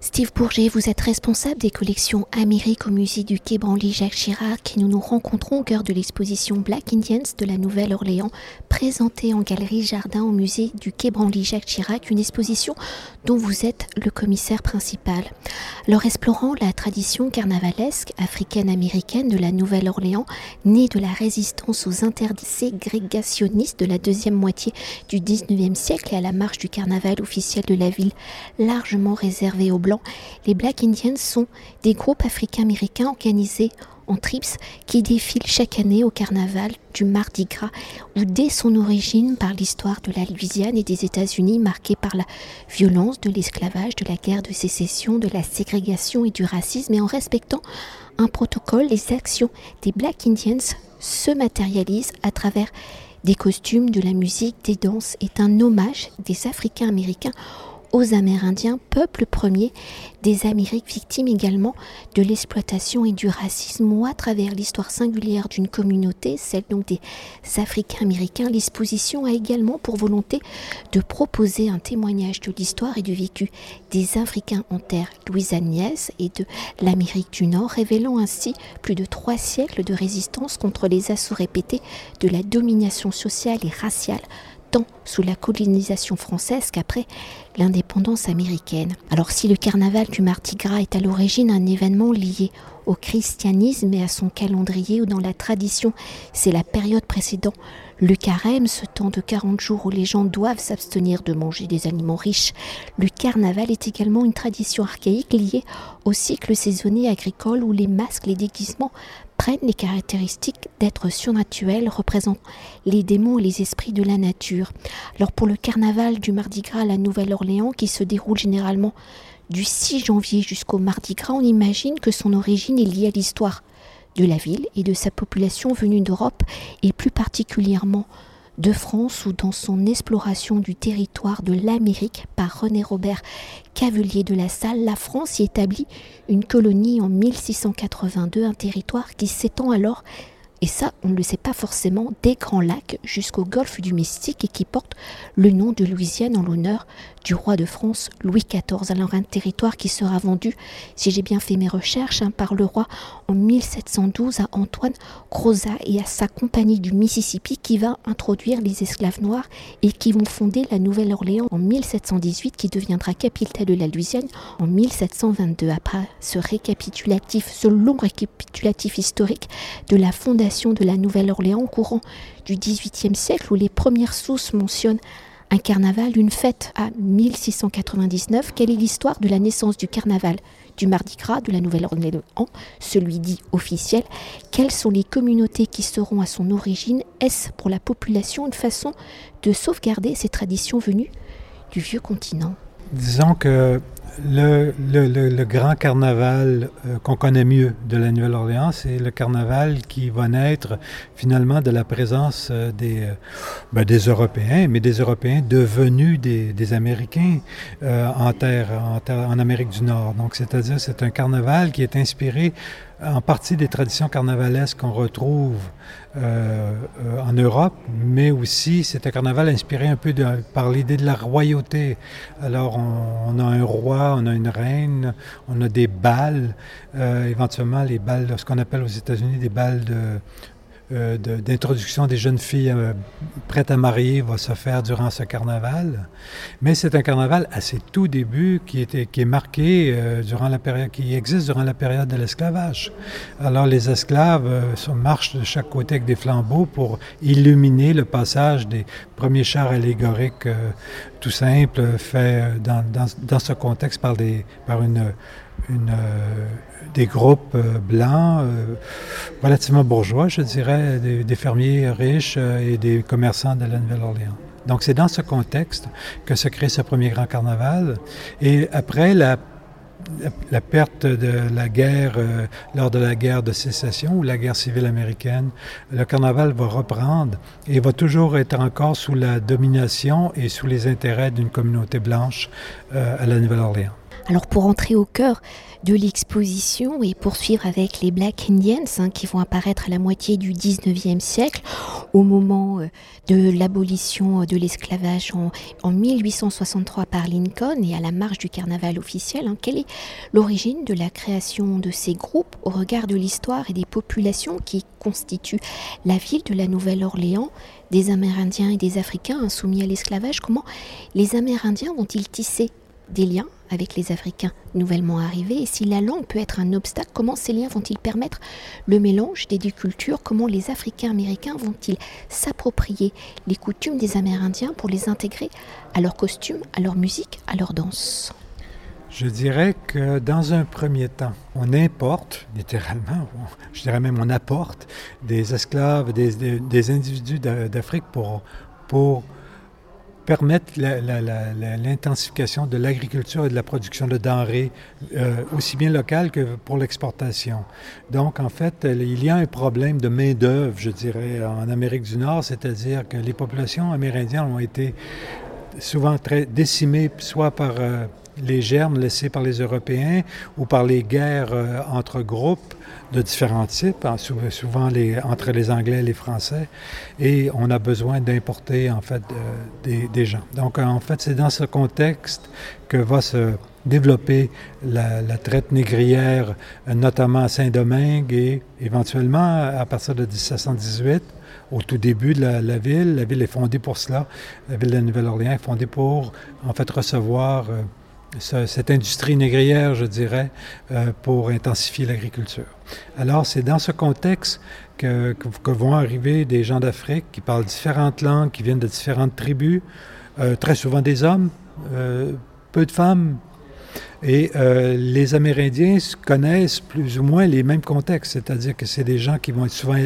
Steve Bourget, vous êtes responsable des collections Amérique au musée du Quai Branly Jacques Chirac et nous nous rencontrons au cœur de l'exposition Black Indians de la Nouvelle-Orléans, présentée en galerie Jardin au musée du Quai Branly Jacques Chirac, une exposition dont vous êtes le commissaire principal. Alors explorant la tradition carnavalesque africaine-américaine de la Nouvelle-Orléans, née de la résistance aux interdits ségrégationnistes de la deuxième moitié du 19e siècle et à la marche du carnaval officiel de la ville, largement réservée aux les Black Indians sont des groupes africains-américains organisés en trips qui défilent chaque année au carnaval du Mardi Gras, ou dès son origine par l'histoire de la Louisiane et des États-Unis marquée par la violence de l'esclavage, de la guerre de sécession, de la ségrégation et du racisme, et en respectant un protocole, les actions des Black Indians se matérialisent à travers des costumes, de la musique, des danses, est un hommage des Africains américains aux Amérindiens, peuple premier des Amériques, victimes également de l'exploitation et du racisme, ou à travers l'histoire singulière d'une communauté, celle donc des Africains américains, l'exposition a également pour volonté de proposer un témoignage de l'histoire et du vécu des Africains en terre louisianaise et de l'Amérique du Nord, révélant ainsi plus de trois siècles de résistance contre les assauts répétés de la domination sociale et raciale tant sous la colonisation française qu'après l'indépendance américaine. Alors si le carnaval du Mardi Gras est à l'origine un événement lié au christianisme et à son calendrier ou dans la tradition, c'est la période précédant le carême, ce temps de 40 jours où les gens doivent s'abstenir de manger des aliments riches. Le carnaval est également une tradition archaïque liée au cycle saisonnier agricole où les masques, les déguisements prennent les caractéristiques d'êtres surnaturels représentant les démons et les esprits de la nature. Alors pour le carnaval du Mardi Gras à la Nouvelle-Orléans qui se déroule généralement du 6 janvier jusqu'au Mardi Gras, on imagine que son origine est liée à l'histoire de la ville et de sa population venue d'Europe et plus particulièrement de France ou dans son exploration du territoire de l'Amérique par René Robert Cavelier de la Salle, la France y établit une colonie en 1682, un territoire qui s'étend alors et ça, on ne le sait pas forcément, des Grands Lacs jusqu'au golfe du Mystique et qui porte le nom de Louisiane en l'honneur du roi de France Louis XIV. Alors un territoire qui sera vendu, si j'ai bien fait mes recherches, hein, par le roi en 1712 à Antoine Crozat et à sa compagnie du Mississippi qui va introduire les esclaves noirs et qui vont fonder la Nouvelle-Orléans en 1718 qui deviendra capitale de la Louisiane en 1722. Après ce récapitulatif, ce long récapitulatif historique de la fondation de la Nouvelle-Orléans courant du XVIIIe siècle où les premières sources mentionnent un carnaval, une fête à 1699. Quelle est l'histoire de la naissance du carnaval du Mardi Gras de la Nouvelle-Orléans, celui dit officiel? Quelles sont les communautés qui seront à son origine? Est-ce pour la population une façon de sauvegarder ces traditions venues du vieux continent? Disons que le, le, grand carnaval euh, qu'on connaît mieux de la Nouvelle-Orléans, c'est le carnaval qui va naître finalement de la présence euh, des, euh, ben, des Européens, mais des Européens devenus des, des Américains en terre, en, terre, en Amérique du Nord. Donc, c'est-à-dire, c'est un carnaval qui est inspiré en partie des traditions carnavalesques qu'on retrouve euh, en Europe, mais aussi c'est un carnaval inspiré un peu par l'idée de la royauté. Alors on, on, a un roi, on a une reine, on a des balles, euh, éventuellement les balles, ce qu'on appelle aux États-Unis des balles de, euh, d'introduction des jeunes filles euh, prêtes à marier va se faire durant ce carnaval. Mais c'est un carnaval à ses tout débuts qui, était, qui est marqué euh, durant la période, qui existe durant la période de l'esclavage. Alors les esclaves marchent de chaque côté avec des flambeaux pour illuminer le passage des premiers chars allégoriques tout simples faits dans, dans, dans, ce contexte par, des, par une euh, des groupes euh, blancs euh, relativement bourgeois, je dirais, des, fermiers riches et des commerçants de la Nouvelle-Orléans. Donc c'est dans ce contexte que se crée ce premier grand carnaval. Et après la, perte de la guerre lors de la guerre de sécession ou la guerre civile américaine, le carnaval va reprendre et va toujours être encore sous la domination et sous les intérêts d'une communauté blanche à la Nouvelle-Orléans. Alors pour entrer au cœur de l'exposition et poursuivre avec les Black Indians hein, qui vont apparaître à la moitié du 19e siècle, au moment euh, de l'abolition de l'esclavage en, 1863 par Lincoln et à la marche du carnaval officiel, hein, quelle est l'origine de la création de ces groupes au regard de l'histoire et des populations qui constituent la ville de la Nouvelle-Orléans des Amérindiens et des Africains insoumis à l'esclavage? Comment les Amérindiens vont-ils tisser des liens avec les Africains nouvellement arrivés Et si la langue peut être un obstacle, comment ces liens vont-ils permettre le mélange des deux cultures? Comment les Africains américains vont-ils s'approprier les coutumes des Amérindiens pour les intégrer à leurs costumes, à leur musique, à leur danse? Je dirais que dans un premier temps, on importe, littéralement, je dirais même on apporte des esclaves, des, des, individus d'Afrique pour, pour permettre l'intensification de l'agriculture et de la production de denrées, euh, aussi bien locales que pour l'exportation. Donc, en fait, il y a un problème de main-d'œuvre, je dirais, en Amérique du Nord, c'est-à-dire que les populations amérindiennes ont été souvent très décimées, soit par euh, les germes laissés par les Européens ou par les guerres euh, entre groupes de différents types, hein, souvent entre les Anglais et les Français, et on a besoin d'importer en fait des, gens. Donc en fait, c'est dans ce contexte que va se développer la, traite négrière, notamment à Saint-Domingue et éventuellement à partir de 1718 au tout début de la, ville. La ville est fondée pour cela. La ville de Nouvelle-Orléans est fondée pour, en fait, recevoir euh, cette industrie négrière, je dirais, euh, pour intensifier l'agriculture. Alors, c'est dans ce contexte que, vont arriver des gens d'Afrique qui parlent différentes langues, qui viennent de différentes tribus, euh, très souvent des hommes, euh, peu de femmes, et euh, les Amérindiens connaissent plus ou moins les mêmes contextes, c'est-à-dire que c'est des gens qui vont être souvent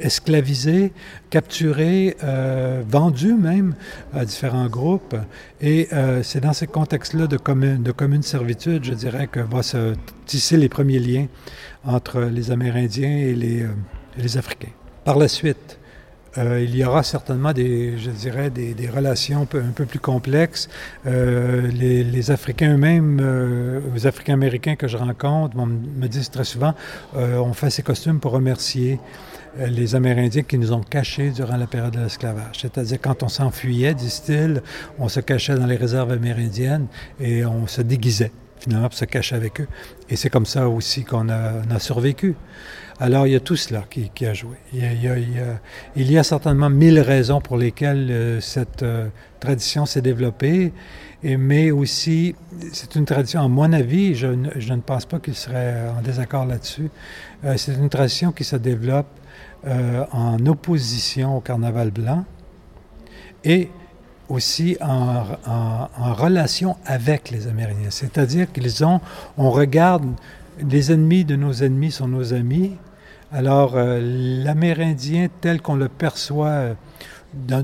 esclavisés, capturés, euh, vendus même à différents groupes. Et euh, c'est dans ces contextes-là de commune, de commune servitude, je dirais, que vont se tisser les premiers liens entre les Amérindiens et les, les Africains. Par la suite, euh, il y aura certainement des, je dirais, des, relations un peu, plus complexes. Euh, les, Africains eux-mêmes, euh, les Africains américains que je rencontre, me disent très souvent, on fait ces costumes pour remercier les Amérindiens qui nous ont cachés durant la période de l'esclavage. C'est-à-dire quand on s'enfuyait, disent-ils, on se cachait dans les réserves amérindiennes et on se déguisait finalement pour se cacher avec eux. Et c'est comme ça aussi qu'on a survécu. Alors, il y a tout cela qui, a joué. Il y a, certainement mille raisons pour lesquelles euh, cette euh, tradition s'est développée, et, mais aussi, c'est une tradition, à mon avis, je, je ne pense pas qu'il serait en désaccord là-dessus, euh, c'est une tradition qui se développe en opposition au carnaval blanc et aussi en, en, relation avec les Amérindiens. C'est-à-dire qu'ils ont, on regarde, les ennemis de nos ennemis sont nos amis, alors, euh, l'Amérindien tel qu'on le perçoit euh, dans,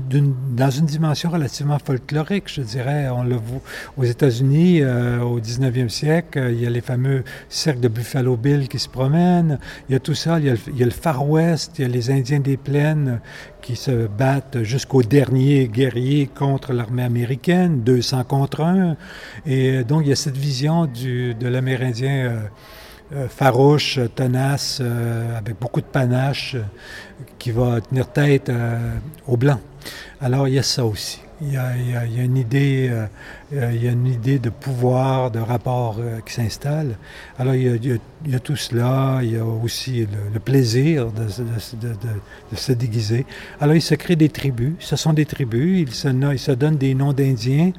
une, dimension relativement folklorique, je dirais, on le voit aux États-Unis euh, au 19e siècle, il y a les fameux cercles de Buffalo Bill qui se promènent, il y a tout ça, il y a, le, Far West, il y a les Indiens des plaines qui se battent jusqu'au dernier guerrier contre l'armée américaine, 200 contre 1, et donc il y a cette vision du, de l'Amérindien euh, farouche, tenace, euh, avec beaucoup de panache, euh, qui va tenir tête aux Blancs. Alors il y a ça aussi. Il y a, une idée, il y a une idée de pouvoir, de rapport qui s'installe. Alors il y, a, tout cela. Il y a aussi le, plaisir de, de, se déguiser. Alors il se crée des tribus. Ce sont des tribus. Ils se, ils se donnent des noms d'Indiens.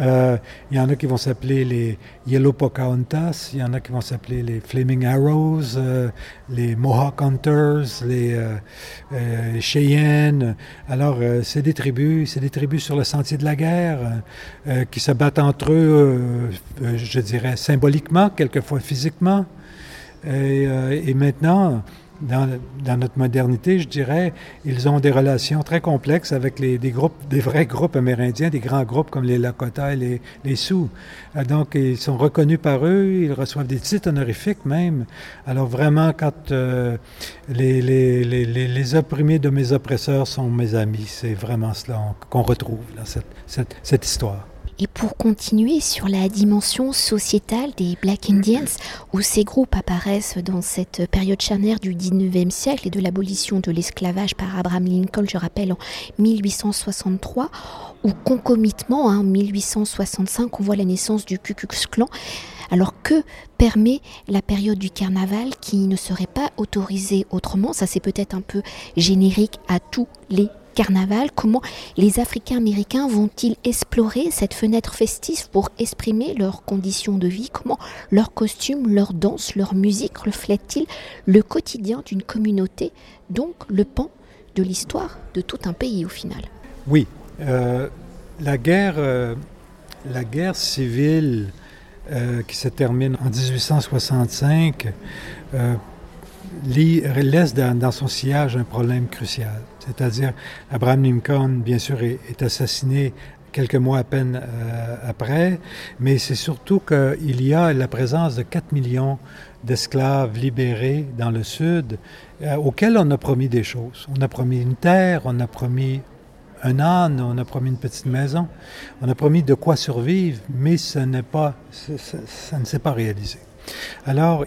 Euh, il y en a qui vont s'appeler les Yellow Pocahontas, il y en a qui vont s'appeler les Flaming Arrows, euh, les Mohawk Hunters, les, euh, Cheyennes. Alors, c'est des tribus, c'est des tribus sur le sentier de la guerre qui se battent entre eux, je dirais, symboliquement, quelquefois physiquement. et maintenant, dans, notre modernité, je dirais, ils ont des relations très complexes avec des groupes, des vrais groupes amérindiens, des grands groupes comme les Lakota et les, les Sioux. Euh, donc, ils sont reconnus par eux, ils reçoivent des titres honorifiques même. Alors vraiment, quand euh, les, opprimés de mes oppresseurs sont mes amis, c'est vraiment cela qu'on retrouve dans cette histoire. Et pour continuer sur la dimension sociétale des Black Indians, où ces groupes apparaissent dans cette période charnière du 19e siècle et de l'abolition de l'esclavage par Abraham Lincoln, je rappelle, en 1863, ou concomitement, en 1865, on voit la naissance du Ku Klux Klan. Alors que permet la période du carnaval qui ne serait pas autorisée autrement? Ça c'est peut-être un peu générique à tous les carnavals. Comment les Africains américains vont-ils explorer cette fenêtre festive pour exprimer leurs conditions de vie? Comment leurs costumes, leurs danses, leur musique reflètent-ils le quotidien d'une communauté, donc le pan de l'histoire de tout un pays au final? Oui, euh, la guerre, euh, la guerre civile euh, qui se termine en 1865 euh, laisse dans, son sillage un problème crucial. C'est-à-dire, Abraham Lincoln, bien sûr, est, assassiné quelques mois à peine euh, après, mais c'est surtout qu'il y a la présence de 4 millions d'esclaves libérés dans le Sud, auxquels on a promis des choses. On a promis une terre, on a promis un âne, on a promis une petite maison, on a promis de quoi survivre, mais ça, ça, ne s'est pas réalisé. Alors,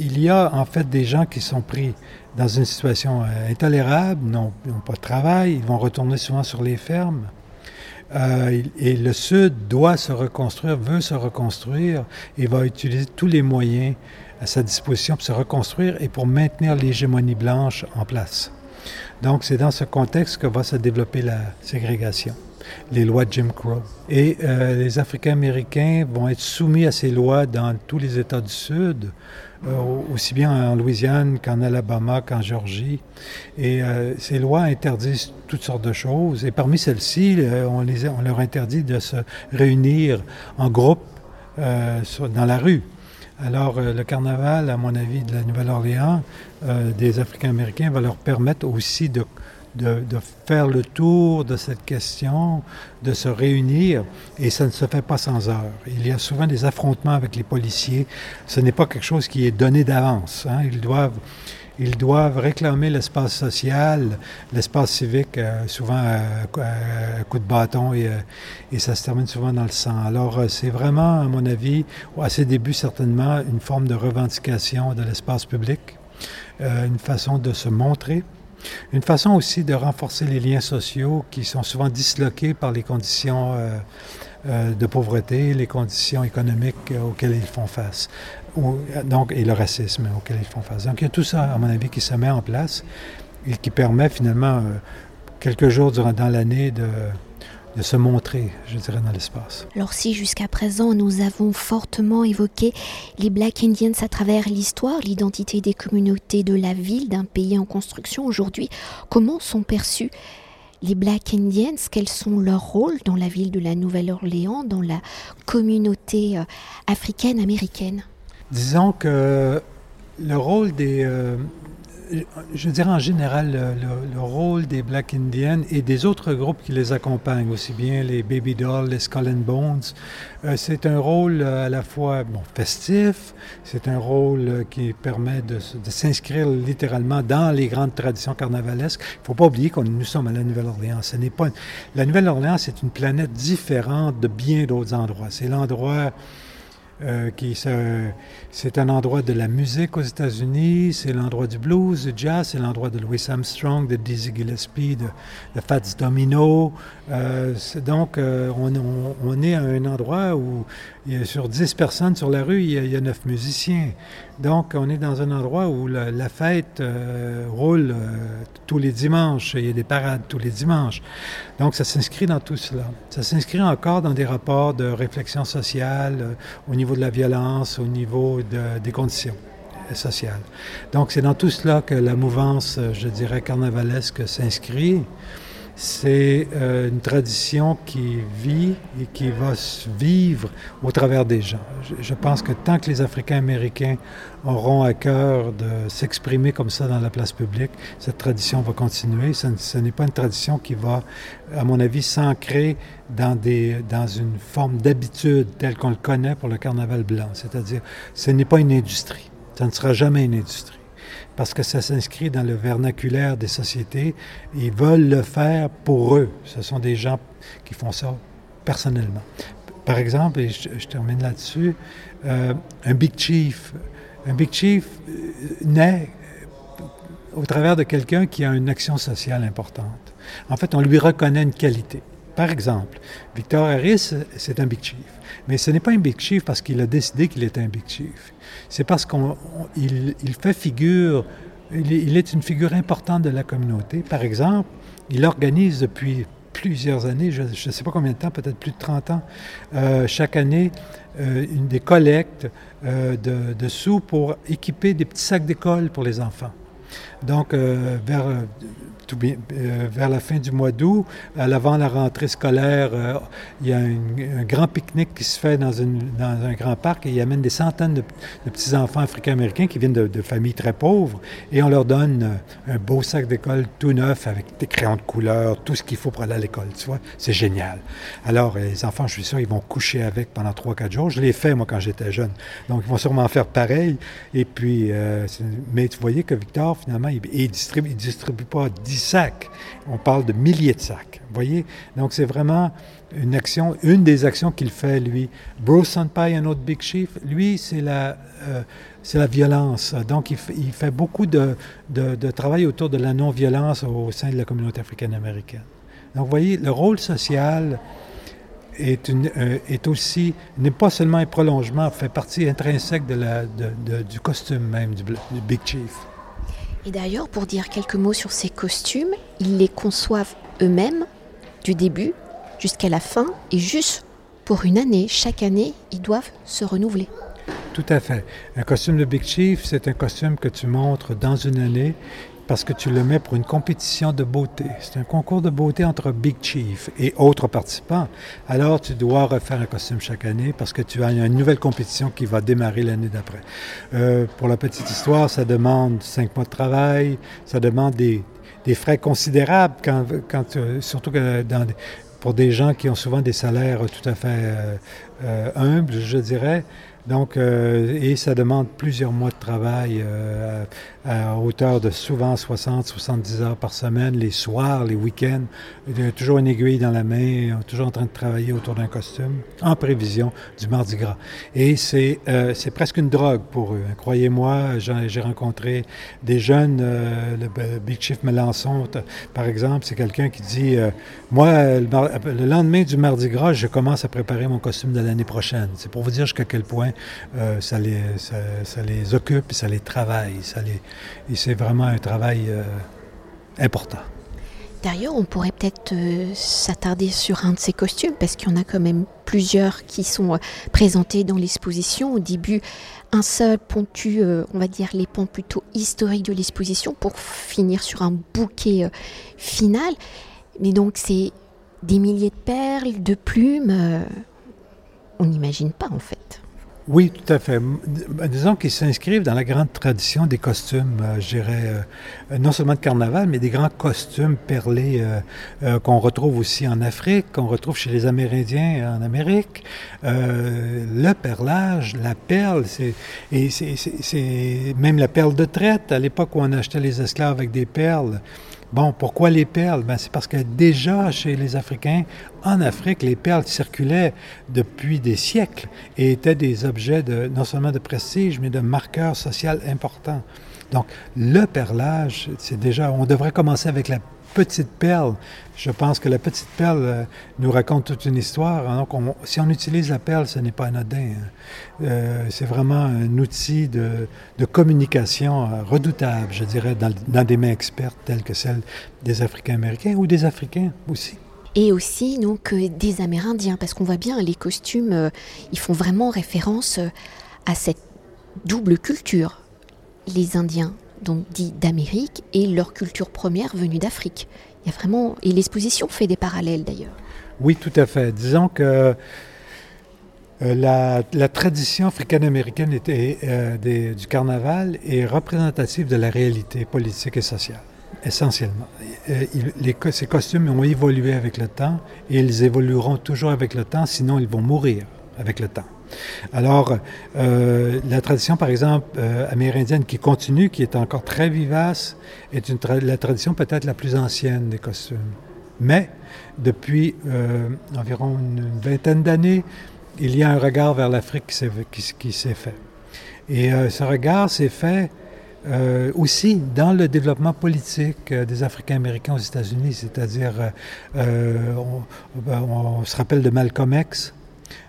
il y a en fait des gens qui sont pris dans une situation euh, intolérable, n'ont pas de travail, ils vont retourner souvent sur les fermes. Euh, et le Sud doit se reconstruire, veut se reconstruire et va utiliser tous les moyens à sa disposition pour se reconstruire et pour maintenir l'hégémonie blanche en place. Donc, c'est dans ce contexte que va se développer la ségrégation, les lois de Jim Crow. Et euh, les Africains-Américains vont être soumis à ces lois dans tous les États du Sud, euh, aussi bien en Louisiane qu'en Alabama, qu'en Géorgie. Et euh, ces lois interdisent toutes sortes de choses. Et parmi celles-ci, on, leur interdit de se réunir en groupe dans la rue. Alors, le carnaval, à mon avis, de la Nouvelle-Orléans, des Africains-Américains, va leur permettre aussi de, de, faire le tour de cette question, de se réunir, et ça ne se fait pas sans heure. Il y a souvent des affrontements avec les policiers. Ce n'est pas quelque chose qui est donné d'avance. Hein. Ils doivent ils doivent réclamer l'espace social, l'espace civique, euh, souvent à, coup de bâton et, euh, et, ça se termine souvent dans le sang. Alors euh, c'est vraiment, à mon avis, à ses débuts certainement, une forme de revendication de l'espace public, une façon de se montrer. Une façon aussi de renforcer les liens sociaux qui sont souvent disloqués par les conditions de pauvreté, les conditions économiques auxquelles ils font face donc, et le racisme auquel ils font face. Donc il y a tout ça, à mon avis, qui se met en place et qui permet finalement, euh, quelques jours dans l'année, de, de se montrer, je dirais, dans l'espace. Alors si jusqu'à présent nous avons fortement évoqué les Black Indians à travers l'histoire, l'identité des communautés de la ville, d'un pays en construction aujourd'hui, comment sont perçus les Black Indians, quels sont leurs rôles dans la ville de la Nouvelle-Orléans, dans la communauté euh, africaine-américaine Disons que le rôle des, euh, je dirais en général, le, rôle des Black Indians et des autres groupes qui les accompagnent, aussi bien les Baby Dolls, les Skull and Bones, euh, c'est un rôle euh, à la fois bon, festif, c'est un rôle qui permet de, de s'inscrire littéralement dans les grandes traditions carnavalesques. Il ne faut pas oublier que nous sommes à la Nouvelle-Orléans. Ce n'est pas la Nouvelle-Orléans, c'est une planète différente de bien d'autres endroits. C'est l'endroit euh, qui c'est un endroit de la musique aux États-Unis, c'est l'endroit du blues, du jazz, c'est l'endroit de Louis Armstrong, de Dizzy Gillespie, de, Fats Domino. Euh, donc, euh, on, on, est à un endroit où sur 10 personnes sur la rue, il y, a, 9 musiciens. Donc, on est dans un endroit où la, fête roule tous les dimanches. Il y a des parades tous les dimanches. Donc, ça s'inscrit dans tout cela. Ça s'inscrit encore dans des rapports de réflexion sociale au niveau de la violence, au niveau des conditions sociales. Donc c'est dans tout cela que la mouvance, je dirais, carnavalesque s'inscrit. C'est euh, une tradition qui vit et qui va vivre au travers des gens. Je, pense que tant que les Africains américains auront à cœur de s'exprimer comme ça dans la place publique, cette tradition va continuer. Ce, n'est pas une tradition qui va, à mon avis, s'ancrer dans, dans une forme d'habitude telle qu'on le connaît pour le carnaval blanc. C'est-à-dire, ce n'est pas une industrie. Ça ne sera jamais une industrie parce que ça s'inscrit dans le vernaculaire des sociétés. Ils veulent le faire pour eux. Ce sont des gens qui font ça personnellement. par exemple, et je, termine là-dessus, un Big Chief, un Big Chief naît au travers de quelqu'un qui a une action sociale importante. En fait, on lui reconnaît une qualité. Par exemple, Victor Harris, c'est un Big Chief. Mais ce n'est pas un Big Chief parce qu'il a décidé qu'il était un Big Chief. C'est parce qu'il il fait figure, il, il, est une figure importante de la communauté. Par exemple, il organise depuis plusieurs années, je ne sais pas combien de temps, peut-être plus de 30 ans, euh, chaque année, euh, une des collectes euh, de, de, sous pour équiper des petits sacs d'école pour les enfants. Donc, vers euh, vers la fin du mois d'août, avant la rentrée scolaire, euh, il y a un grand pique-nique qui se fait dans, un grand parc et il amène des centaines de, petits-enfants africains-américains qui viennent de, familles très pauvres et on leur donne euh, un beau sac d'école tout neuf avec des crayons de couleur, tout ce qu'il faut pour aller à l'école, tu vois. C'est génial. Alors, les enfants, je suis sûr, ils vont coucher avec pendant 3-4 jours. Je l'ai fait, moi, quand j'étais jeune. Donc, ils vont sûrement faire pareil. Et puis, mais tu voyais que Victor, finalement, il, ne distribue, distribue pas 10 sacs. On parle de milliers de sacs. Vous voyez? Donc, c'est vraiment une action, une des actions qu'il fait, lui. Bruce Pie, un autre Big Chief, lui, c'est la, euh, la violence. Donc, il, fait beaucoup de, de, travail autour de la non-violence au sein de la communauté africaine-américaine. Donc, vous voyez, le rôle social est, une, euh, est aussi, n'est pas seulement un prolongement, fait partie intrinsèque du costume même du Big Chief. Et d'ailleurs, pour dire quelques mots sur ces costumes, ils les conçoivent eux-mêmes du début jusqu'à la fin et juste pour une année. Chaque année, ils doivent se renouveler. Tout à fait. Un costume de Big Chief, c'est un costume que tu montres dans une année parce que tu le mets pour une compétition de beauté. C'est un concours de beauté entre Big Chief et autres participants. Alors, tu dois refaire un costume chaque année parce que tu as une nouvelle compétition qui va démarrer l'année d'après. Euh, pour la petite histoire, ça demande cinq mois de travail, ça demande des, frais considérables, quand, euh, surtout que pour des gens qui ont souvent des salaires tout à fait euh humbles, je dirais. Donc, euh, et ça demande plusieurs mois de travail euh, à hauteur de souvent 60-70 heures par semaine, les soirs, les week-ends. Toujours une aiguille dans la main, toujours en train de travailler autour d'un costume, en prévision du Mardi Gras. Et c'est euh, presque une drogue pour eux. Croyez-moi, j'ai rencontré des jeunes, le Big Chief Melançon, par exemple, c'est quelqu'un qui dit, moi, le lendemain du Mardi Gras, je commence à préparer mon costume de l'année prochaine. C'est pour vous dire jusqu'à quel point euh, ça, les, occupe, ça les travaille. Ça les, et c'est vraiment un travail euh, important. D'ailleurs, on pourrait peut-être euh, s'attarder sur un de ces costumes, parce qu'il y en a quand même plusieurs qui sont présentés dans l'exposition. Au début, un seul ponctue, on va dire, les ponts plutôt historiques de l'exposition, pour finir sur un bouquet final. Mais donc, c'est des milliers de perles, de plumes. on n'imagine pas, en fait. Oui, tout à fait. Disons qu'ils s'inscrivent dans la grande tradition des costumes, euh, je dirais, euh, non seulement de carnaval, mais des grands costumes perlés euh, qu'on retrouve aussi en Afrique, qu'on retrouve chez les Amérindiens en Amérique. le perlage, la perle, c'est, c'est, même la perle de traite, à l'époque où on achetait les esclaves avec des perles. Bon, pourquoi les perles? Ben, c'est parce que déjà, chez les Africains, en Afrique, les perles circulaient depuis des siècles et étaient des objets non seulement de prestige, mais de marqueurs sociaux importants. Donc, le perlage, c'est déjà, on devrait commencer avec la petite perle. Je pense que la petite perle euh, nous raconte toute une histoire. Hein. Donc, si on utilise la perle, ce n'est pas anodin. Hein. Euh, c'est vraiment un outil de, communication euh, redoutable, je dirais, dans, dans, des mains expertes telles que celles des Africains-Américains ou des Africains aussi. Et aussi donc des Amérindiens, parce qu'on voit bien les costumes, ils font vraiment référence à cette double culture. Les Indiens donc dit d'Amérique, et leur culture première venue d'Afrique. Il y a vraiment et l'exposition fait des parallèles d'ailleurs. Oui, tout à fait. Disons que euh, la, tradition africaine-américaine euh, du carnaval est représentative de la réalité politique et sociale, essentiellement. Euh, ces costumes ont évolué avec le temps et ils évolueront toujours avec le temps, sinon ils vont mourir avec le temps. Alors, euh, la tradition, par exemple, euh, amérindienne qui continue, qui est encore très vivace, est la tradition peut-être la plus ancienne des costumes. Mais depuis euh, environ une, vingtaine d'années, il y a un regard vers l'Afrique qui s'est fait. Et ce regard s'est fait aussi dans le développement politique des Africains américains aux États-Unis, c'est-à-dire, on, se rappelle de Malcolm X.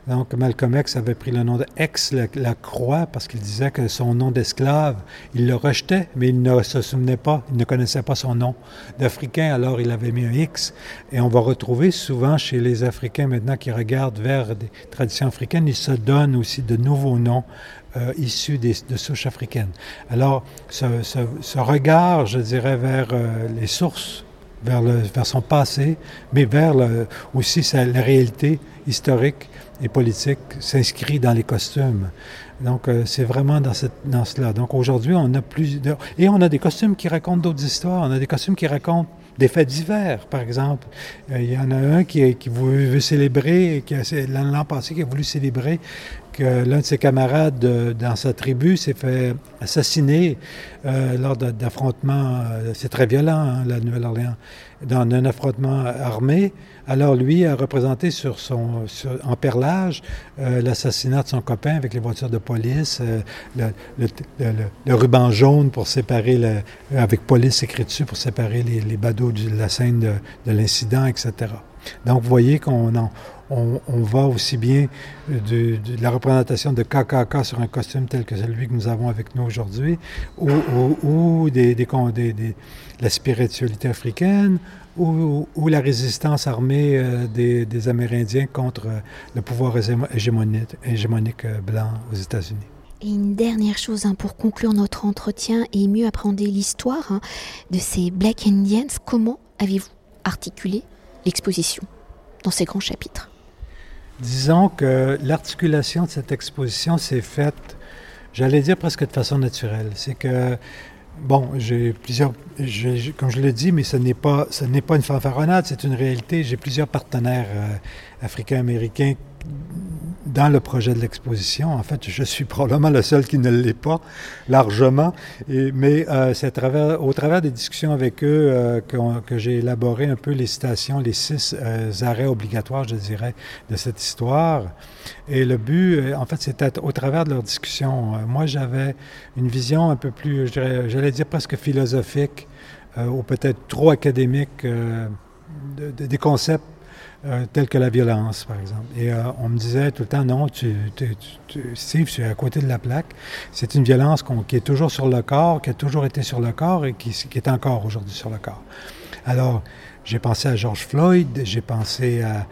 Donc, Malcolm X avait pris le nom de X, la, croix, parce qu'il disait que son nom d'esclave, il le rejetait, mais il ne se souvenait pas, il ne connaissait pas son nom d'Africain, alors il avait mis un X. Et on va retrouver souvent chez les Africains maintenant qui regardent vers des traditions africaines, ils se donnent aussi de nouveaux noms euh, issus de souches africaines. Alors, ce, ce, regard, je dirais, vers euh, les sources, vers, son passé, mais vers aussi sa, la réalité historique et politique s'inscrit dans les costumes. Donc, euh, c'est vraiment dans, cette, cela. Donc, aujourd'hui, on a plus... De, et on a des costumes qui racontent d'autres histoires. On a des costumes qui racontent des faits divers, par exemple. Euh, il y en a un qui, veut, célébrer, l'an passé, qui a voulu célébrer l'un de ses camarades dans sa tribu s'est fait assassiner euh, lors d'affrontements, euh, c'est très violent, hein, la Nouvelle-Orléans, dans un affrontement armé. Alors lui a représenté sur son, en perlage euh, l'assassinat de son copain avec les voitures de police, le, ruban jaune pour séparer, avec police écrit dessus pour séparer les, les badauds de la scène de, de l'incident, etc. Donc vous voyez qu'on en, on, va aussi bien de, la représentation de KKK sur un costume tel que celui que nous avons avec nous aujourd'hui, ou, des, la spiritualité africaine, ou, la résistance armée euh, des, Amérindiens contre euh, le pouvoir hégémonique, euh, blanc aux États-Unis. Et une dernière chose hein, pour conclure notre entretien et mieux apprendre l'histoire hein, de ces Black Indians, comment avez-vous articulé l'exposition dans ces grands chapitres? Disons que l'articulation de cette exposition s'est faite, j'allais dire presque de façon naturelle. C'est que, bon, j'ai plusieurs, comme je l'ai dit, mais ce n'est pas, ce n'est pas une fanfaronnade, c'est une réalité. J'ai plusieurs partenaires euh, africains-américains dans le projet de l'exposition. En fait, je suis probablement le seul qui ne l'est pas, largement. Mais euh, c'est au travers des discussions avec eux euh, que, j'ai élaboré un peu les citations, les six euh, arrêts obligatoires, je dirais, de cette histoire. Et le but, en fait, c'était au travers de leurs discussions. moi, j'avais une vision un peu plus, j'allais dire presque philosophique, ou peut-être trop académique des concepts euh, telle que la violence, par exemple. Et euh, on me disait tout le temps, non, tu, tu, Steve, tu es à côté de la plaque. C'est une violence qui est toujours sur le corps, qui a toujours été sur le corps et qui, qui est encore aujourd'hui sur le corps. Alors, j'ai pensé à George Floyd, j'ai pensé à,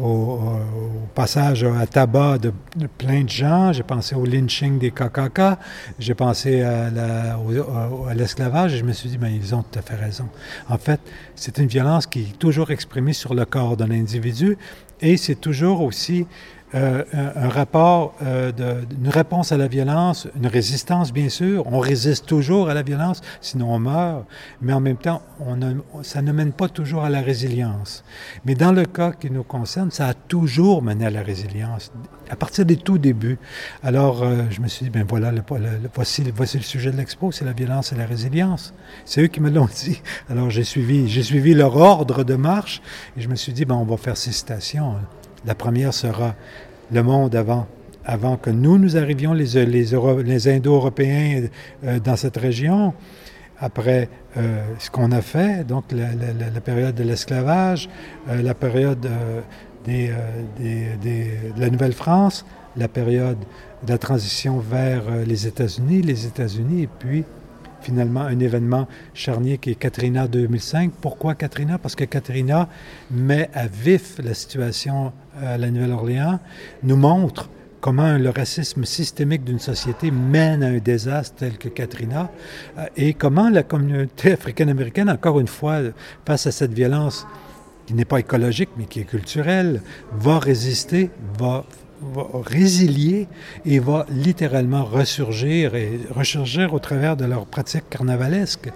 au, passage à tabac de, plein de gens, j'ai pensé au lynching des KKK, j'ai pensé à, l'esclavage et je me suis dit, ben, ils ont tout à fait raison. En fait, c'est une violence qui est toujours exprimée sur le corps d'un individu et c'est toujours aussi euh, un, rapport, euh, une réponse à la violence, une résistance bien sûr. On résiste toujours à la violence, sinon on meurt. Mais en même temps, ça ne mène pas toujours à la résilience. Mais dans le cas qui nous concerne, ça a toujours mené à la résilience, à partir des tout débuts. Alors, euh, je me suis dit, ben voilà, le, voici, voici le sujet de l'expo, c'est la violence et la résilience. C'est eux qui me l'ont dit. Alors, j'ai suivi, j'ai suivi leur ordre de marche et je me suis dit, ben on va faire ces citations. La première sera le monde avant, avant que nous, nous arrivions, les, les, Indo-Européens, euh, dans cette région. Après euh, ce qu'on a fait, donc la, période de l'esclavage, euh, la période des, de la Nouvelle-France, la période de la transition vers les États-Unis, les États-Unis, et puis finalement un événement charnier qui est Katrina 2005. Pourquoi Katrina? Parce que Katrina met à vif la situation à la Nouvelle-Orléans, nous montre comment le racisme systémique d'une société mène à un désastre tel que Katrina euh, et comment la communauté africaine-américaine, encore une fois, face à cette violence qui n'est pas écologique mais qui est culturelle, va résister, va va résilier et va littéralement ressurgir et ressurgir au travers de leurs pratiques carnavalesques.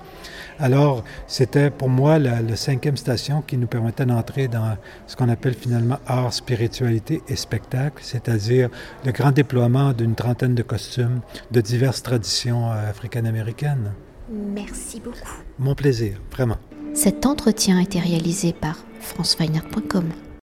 Alors, c'était pour moi la, cinquième station qui nous permettait d'entrer dans ce qu'on appelle finalement art, spiritualité et spectacle, c'est-à-dire le grand déploiement d'une trentaine de costumes de diverses traditions euh, africaines-américaines. Merci beaucoup. Mon plaisir, vraiment. Cet entretien a été réalisé par franceweiner.com.